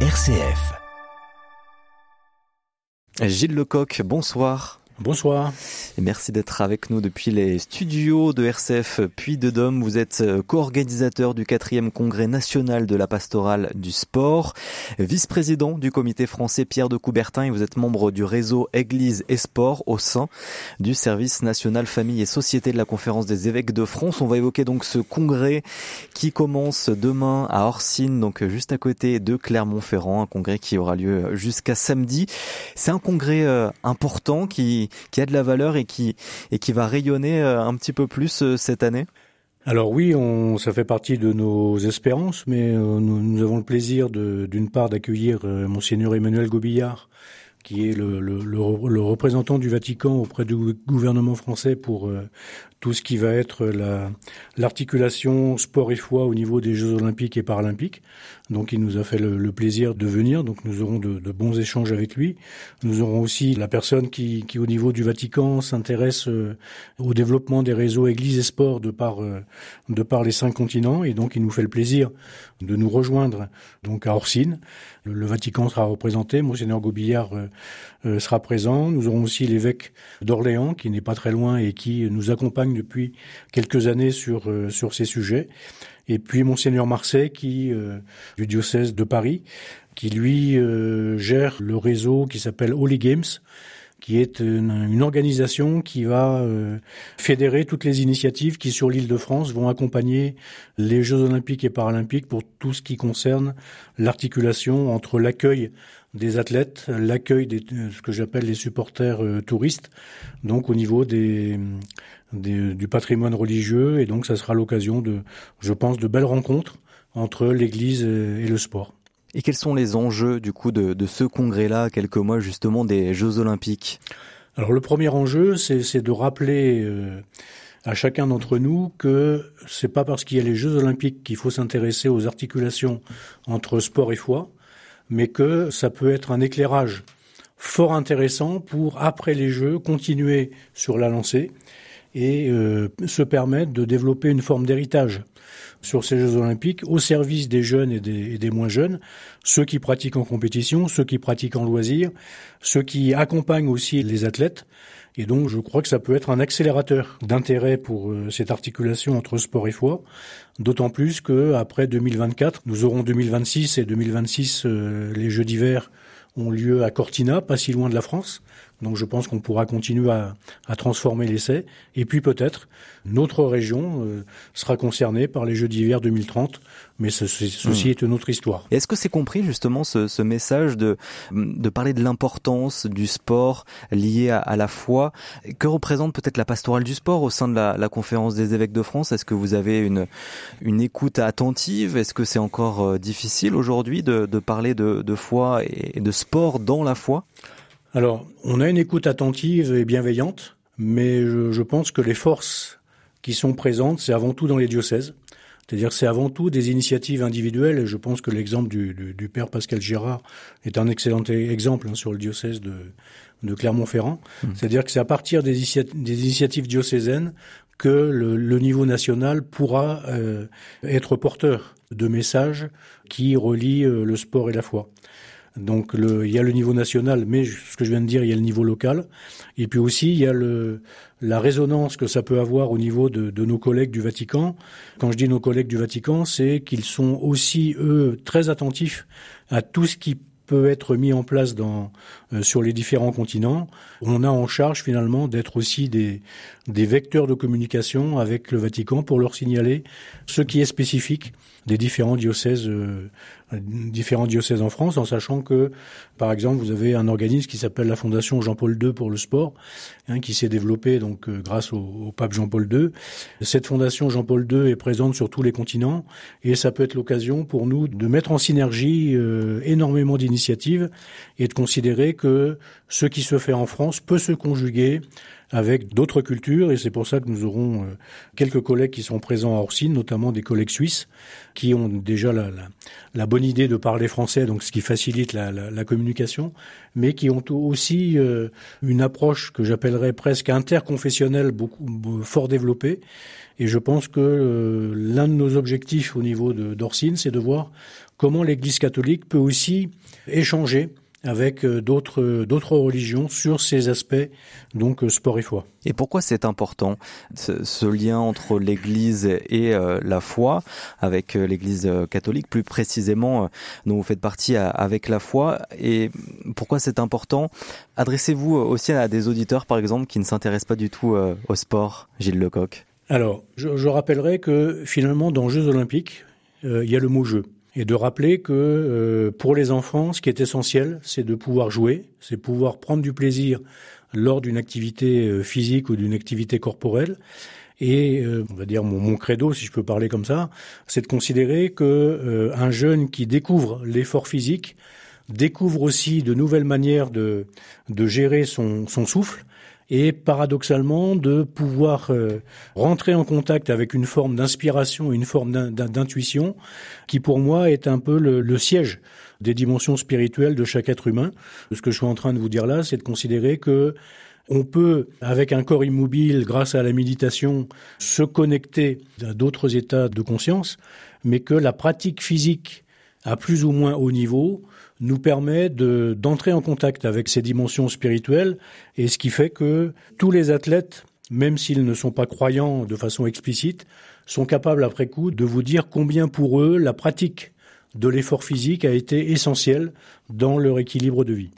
RCF. Gilles Lecoq, bonsoir. Bonsoir. Et merci d'être avec nous depuis les studios de RCF Puy de Dôme. Vous êtes euh, co-organisateur du quatrième congrès national de la pastorale du sport, vice-président du comité français Pierre de Coubertin et vous êtes membre du réseau Église et Sport au sein du service national famille et société de la conférence des évêques de France. On va évoquer donc ce congrès qui commence demain à Orsine, donc juste à côté de Clermont-Ferrand, un congrès qui aura lieu jusqu'à samedi. C'est un congrès euh, important qui qui, a de la valeur et qui, et qui va rayonner euh, un petit peu plus euh, cette année alors oui, ça fait partie de nos espérances, mais euh, nous, avons le plaisir d'une part d'accueillir monseigneur Emmanuel Gobillard, qui est le, représentant du Vatican auprès du gouvernement français pour tout ce qui va être l'articulation sport et foi au niveau des Jeux olympiques et paralympiques. Donc il nous a fait le, plaisir de venir, donc nous aurons de, bons échanges avec lui. Nous aurons aussi la personne qui, au niveau du Vatican s'intéresse euh, au développement des réseaux Église et Sport de par, euh, de par les cinq continents, et donc il nous fait le plaisir de nous rejoindre donc à Orsine. Le, Vatican sera représenté, Monseigneur Gobillard euh, sera présent. Nous aurons aussi l'évêque d'Orléans qui n'est pas très loin et qui nous accompagne depuis quelques années sur ces sujets et puis monseigneur Marseille qui euh, du diocèse de Paris qui lui euh, gère le réseau qui s'appelle Holy Games qui est une, organisation qui va euh, fédérer toutes les initiatives qui sur l'île de France vont accompagner les Jeux olympiques et paralympiques pour tout ce qui concerne l'articulation entre l'accueil des athlètes, l'accueil de ce que j'appelle les supporters touristes, donc au niveau des, du patrimoine religieux, et donc ça sera l'occasion de, je pense, de belles rencontres entre l'Église et le sport. Et quels sont les enjeux du coup de, de ce congrès-là, quelques mois justement des Jeux Olympiques? Alors le premier enjeu, c'est de rappeler euh, à chacun d'entre nous que c'est pas parce qu'il y a les Jeux Olympiques qu'il faut s'intéresser aux articulations entre sport et foi, mais que ça peut être un éclairage fort intéressant pour après les Jeux continuer sur la lancée et euh, se permettre de développer une forme d'héritage sur ces Jeux olympiques au service des jeunes et des, moins jeunes, ceux qui pratiquent en compétition, ceux qui pratiquent en loisir, ceux qui accompagnent aussi les athlètes. Et donc, je crois que ça peut être un accélérateur d'intérêt pour euh, cette articulation entre sport et foi. D'autant plus que après 2024, nous aurons 2026 et 2026 euh, les Jeux d'hiver ont lieu à Cortina, pas si loin de la France. Donc je pense qu'on pourra continuer à, à transformer l'essai. Et puis peut-être notre région euh, sera concernée par les Jeux d'hiver 2030, mais ceci hmm. est une autre histoire. Est-ce que c'est compris justement ce, ce, message de, de parler de l'importance du sport lié à, à, la foi? Que représente peut-être la pastorale du sport au sein de la, la conférence des évêques de France? Est-ce que vous avez une, une écoute attentive? Est-ce que c'est encore euh, difficile aujourd'hui de, de parler de, de foi et de sport dans la foi? Alors, on a une écoute attentive et bienveillante, mais je, pense que les forces qui sont présentes, c'est avant tout dans les diocèses. C'est-à-dire c'est avant tout des initiatives individuelles, et je pense que l'exemple du, père Pascal Girard est un excellent exemple hein, sur le diocèse de, Clermont-Ferrand. Mmh. C'est-à-dire que c'est à partir des, initiatives diocésaines que le, niveau national pourra euh, être porteur de messages qui relient euh, le sport et la foi. Donc le, il y a le niveau national, mais ce que je viens de dire, il y a le niveau local. Et puis aussi, il y a la résonance que ça peut avoir au niveau de, nos collègues du Vatican. Quand je dis nos collègues du Vatican, c'est qu'ils sont aussi, eux, très attentifs à tout ce qui peut être mis en place dans, euh, sur les différents continents. On a en charge finalement d'être aussi des, des vecteurs de communication avec le Vatican pour leur signaler ce qui est spécifique des différents diocèses, euh, différents diocèses en France, en sachant que, par exemple, vous avez un organisme qui s'appelle la Fondation Jean-Paul II pour le sport, hein, qui s'est développé donc euh, grâce au, au, pape Jean-Paul II. Cette fondation Jean-Paul II est présente sur tous les continents, et ça peut être l'occasion pour nous de mettre en synergie énormément d'initiatives et de considérer que ce qui se fait en France peut se conjuguer avec d'autres cultures et c'est pour ça que nous aurons euh, quelques collègues qui sont présents à Orsine, notamment des collègues suisses qui ont déjà la, la, la bonne idée de parler français, donc ce qui facilite la, la communication, mais qui ont aussi euh, une approche que j'appellerais presque interconfessionnelle, beaucoup fort développée. Et je pense que euh, l'un de nos objectifs au niveau d'Orsine, c'est de voir comment l'Église catholique peut aussi échanger avec euh, d'autres d'autres religions sur ces aspects donc euh, sport et foi. Et pourquoi c'est important ce, lien entre l'Église et euh, la foi avec l'Église catholique plus précisément dont vous faites partie avec la foi? Et pourquoi c'est important? Adressez-vous aussi à des auditeurs par exemple qui ne s'intéressent pas du tout au sport, Gilles Lecoq. Alors, je, je rappellerai que finalement dans Jeux olympiques, il y a le mot jeu et de rappeler que euh, pour les enfants, ce qui est essentiel, c'est de pouvoir jouer, c'est pouvoir prendre du plaisir lors d'une activité euh, physique ou d'une activité corporelle. Et euh, on va dire mon, credo, si je peux parler comme ça, c'est de considérer que un jeune qui découvre l'effort physique découvre aussi de nouvelles manières de, gérer son souffle et paradoxalement de pouvoir euh, rentrer en contact avec une forme d'inspiration, une forme d'intuition qui pour moi est un peu le, siège des dimensions spirituelles de chaque être humain. Ce que je suis en train de vous dire là, c'est de considérer que on peut, avec un corps immobile, grâce à la méditation, se connecter à d'autres états de conscience, mais que la pratique physique à plus ou moins haut niveau nous permet de, d'entrer en contact avec ces dimensions spirituelles et ce qui fait que tous les athlètes, même s'ils ne sont pas croyants de façon explicite, sont capables après coup de vous dire combien pour eux la pratique de l'effort physique a été essentiel dans leur équilibre de vie.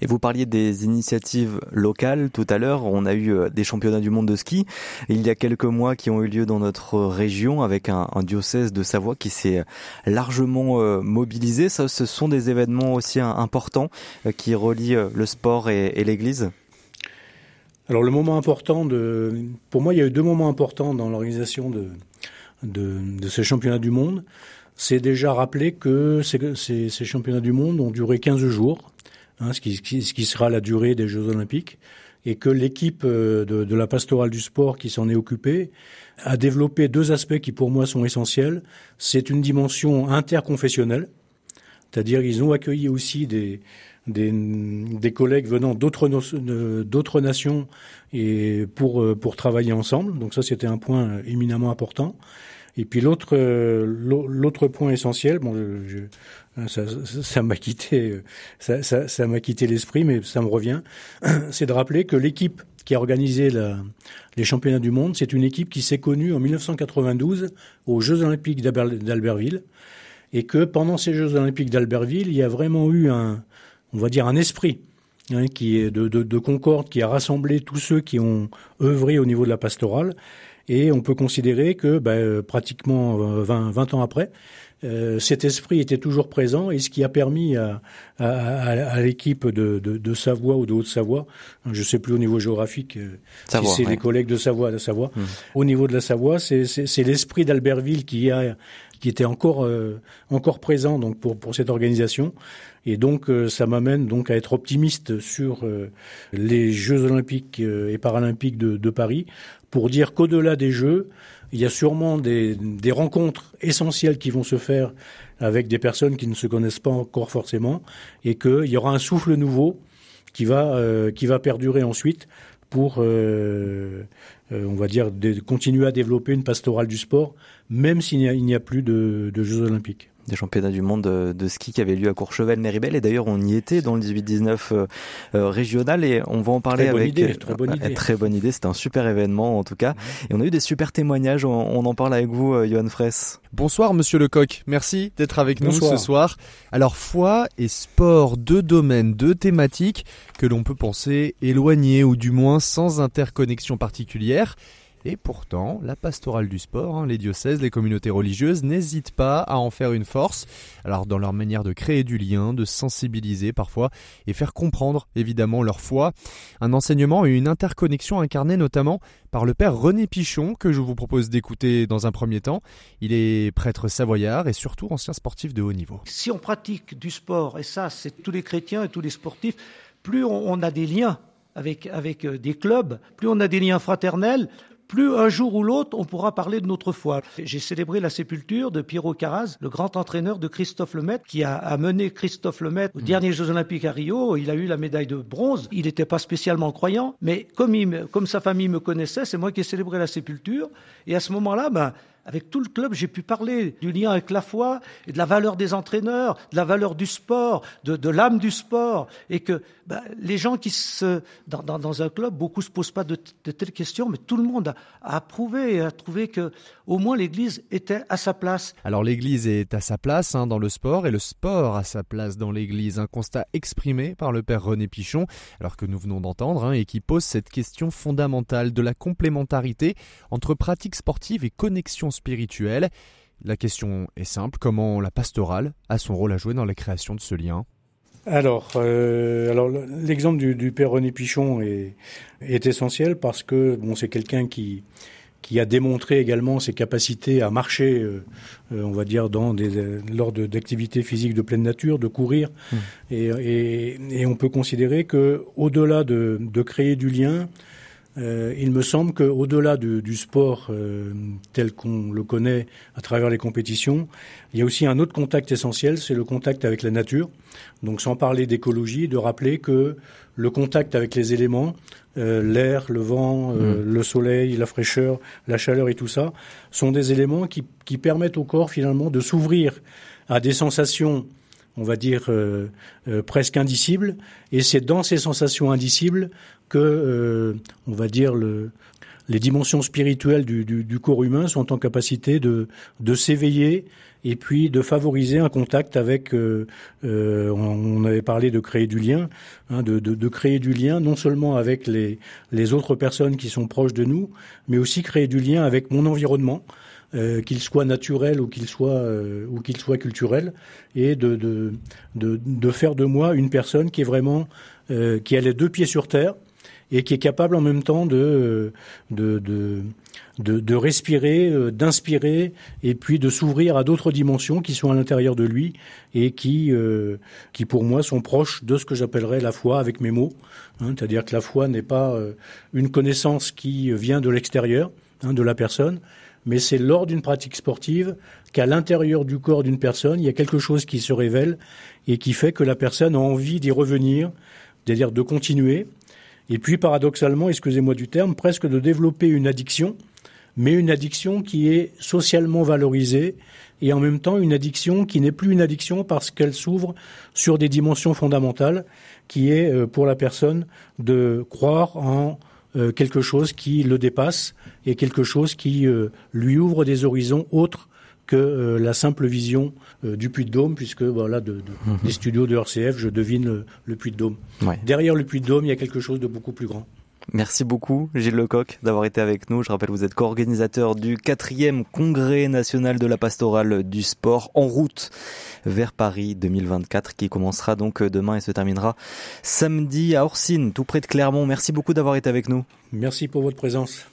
Et vous parliez des initiatives locales tout à l'heure. On a eu euh, des championnats du monde de ski il y a quelques mois qui ont eu lieu dans notre région avec un, diocèse de Savoie qui s'est largement euh, mobilisé. Ça, ce sont des événements aussi importants euh, qui relient le sport et, l'Église. Alors le moment important de, pour moi, il y a eu deux moments importants dans l'organisation de, de, de ces championnats du monde c'est déjà rappelé que ces, ces, championnats du monde ont duré 15 jours, hein, ce, qui, ce, qui, sera la durée des Jeux olympiques, et que l'équipe euh, de, de, la pastorale du sport qui s'en est occupée a développé deux aspects qui pour moi sont essentiels. C'est une dimension interconfessionnelle, c'est-à-dire ils ont accueilli aussi des, des, des collègues venant d'autres d'autres nations et pour pour travailler ensemble. Donc ça c'était un point éminemment important. Et puis l'autre euh, l'autre point essentiel, bon, je, ça, ça m'a quitté, ça, ça, ça m'a quitté l'esprit, mais ça me revient, c'est de rappeler que l'équipe qui a organisé la, les championnats du monde, c'est une équipe qui s'est connue en 1992 aux Jeux olympiques d'Albertville, et que pendant ces Jeux olympiques d'Albertville, il y a vraiment eu un, on va dire un esprit. Hein, qui est de, de, de concorde, qui a rassemblé tous ceux qui ont œuvré au niveau de la pastorale, et on peut considérer que ben, pratiquement 20, euh, 20 ans après, euh, cet esprit était toujours présent et ce qui a permis à, à, à, l'équipe de, de, de, Savoie ou de Haute-Savoie, je ne sais plus au niveau géographique euh, si c'est les collègues de Savoie, de Savoie. Mmh. Au niveau de la Savoie, c'est l'esprit d'Albertville qui a qui était encore euh, encore présent donc pour pour cette organisation. Et donc ça m'amène donc à être optimiste sur les Jeux olympiques et paralympiques de, Paris pour dire qu'au-delà des Jeux il y a sûrement des, des, rencontres essentielles qui vont se faire avec des personnes qui ne se connaissent pas encore forcément, et qu'il y aura un souffle nouveau qui va, euh, qui va perdurer ensuite pour, euh, euh, on va dire, de, continuer à développer une pastorale du sport, même s'il n'y a, plus de Jeux olympiques des championnats du monde de, ski qui avaient lieu à Courchevel-Méribel et d'ailleurs on y était dans le 18-19 euh, euh, régional. Et on va en parler très avec idée, très bonne idée. très bonne idée. C'était un super événement en tout cas. Et on a eu des super témoignages. On, en parle avec vous euh, Johan Fraisse. Bonsoir Monsieur Lecoq. Merci d'être avec nous ce soir. Alors foi et sport deux domaines deux thématiques que l'on peut penser éloignés ou du moins sans interconnexion particulière et pourtant, la pastorale du sport, hein, les diocèses, les communautés religieuses n'hésitent pas à en faire une force. Alors dans leur manière de créer du lien, de sensibiliser parfois et faire comprendre évidemment leur foi. Un enseignement et une interconnexion incarnée notamment par le père René Pichon que je vous propose d'écouter dans un premier temps. Il est prêtre savoyard et surtout ancien sportif de haut niveau. Si on pratique du sport, et ça c'est tous les chrétiens et tous les sportifs, plus on a des liens avec, avec euh, des clubs, plus on a des liens fraternels, plus un jour ou l'autre on pourra parler de notre foi. J'ai célébré la sépulture de Pierrot Carraz, le grand entraîneur de Christophe Lemaitre, qui a amené Christophe Lemaitre aux mmh. derniers Jeux Olympiques à Rio. Il a eu la médaille de bronze. Il n'était pas spécialement croyant, mais comme, il, comme sa famille me connaissait, c'est moi qui ai célébré la sépulture. Et à ce moment-là, ben, avec tout le club, j'ai pu parler du lien avec la foi de la valeur des entraîneurs, de la valeur du sport, de, l'âme du sport, et que bah, les gens qui se dans, un club, beaucoup se posent pas de, telles questions, mais tout le monde a, a approuvé et a trouvé que au moins l'Église était à sa place. Alors l'Église est à sa place hein, dans le sport et le sport a sa place dans l'Église. Un constat exprimé par le père René Pichon, alors que nous venons d'entendre, hein, et qui pose cette question fondamentale de la complémentarité entre pratique sportive et connexion spirituelle. La question est simple, comment la pastorale a son rôle à jouer dans la création de ce lien? Alors, euh, alors l'exemple du, père René Pichon est, est essentiel parce que bon, c'est quelqu'un qui qui a démontré également ses capacités à marcher, euh, euh, on va dire, dans des, lors d'activités physiques de pleine nature, de courir. Mmh. Et, et, et, on peut considérer que, au-delà de, de, créer du lien, euh, il me semble qu'au-delà du, du, sport euh, tel qu'on le connaît à travers les compétitions, il y a aussi un autre contact essentiel, c'est le contact avec la nature. Donc sans parler d'écologie, de rappeler que le contact avec les éléments, euh, l'air, le vent, mm. le soleil, la fraîcheur, la chaleur et tout ça, sont des éléments qui, qui permettent au corps finalement de s'ouvrir à des sensations on va dire presque indicibles, et c'est dans ces sensations indicibles que, euh, on va dire, le, les dimensions spirituelles du, corps humain sont en capacité de, s'éveiller et puis de favoriser un contact avec, euh, euh, on avait parlé de créer du lien, hein, de, créer du lien non seulement avec les autres personnes qui sont proches de nous, mais aussi créer du lien avec mon environnement, euh, qu'il soit naturel ou qu'il soit euh, ou qu'il soit culturel, et de, de, de, de, faire de moi une personne qui est vraiment euh, qui a les deux pieds sur terre, et qui est capable en même temps de, de, de, de, respirer, d'inspirer et puis de s'ouvrir à d'autres dimensions qui sont à l'intérieur de lui et qui, qui pour moi sont proches de ce que j'appellerais la foi avec mes mots. Hein, C'est-à-dire que la foi n'est pas une connaissance qui vient de l'extérieur hein, de la personne, mais c'est lors d'une pratique sportive qu'à l'intérieur du corps d'une personne, il y a quelque chose qui se révèle et qui fait que la personne a envie d'y revenir, c'est-à-dire de continuer, et puis paradoxalement, excusez-moi du terme, presque de développer une addiction, mais une addiction qui est socialement valorisée et en même temps une addiction qui n'est plus une addiction parce qu'elle s'ouvre sur des dimensions fondamentales, qui est euh, pour la personne de croire en euh, quelque chose qui le dépasse et quelque chose qui euh, lui ouvre des horizons autres que euh, la simple vision du Puy de Dôme, puisque voilà, de, de mhm. des studios de RCF, je devine le, Puy de Dôme. Derrière le Puy de Dôme, il y a quelque chose de beaucoup plus grand. Merci beaucoup Gilles Lecoq d'avoir été avec nous. Je rappelle vous êtes co-organisateur du quatrième congrès national de la pastorale du sport en route vers Paris 2024 qui commencera donc demain et se terminera samedi à Orsine tout près de Clermont. Merci beaucoup d'avoir été avec nous. Merci pour votre présence.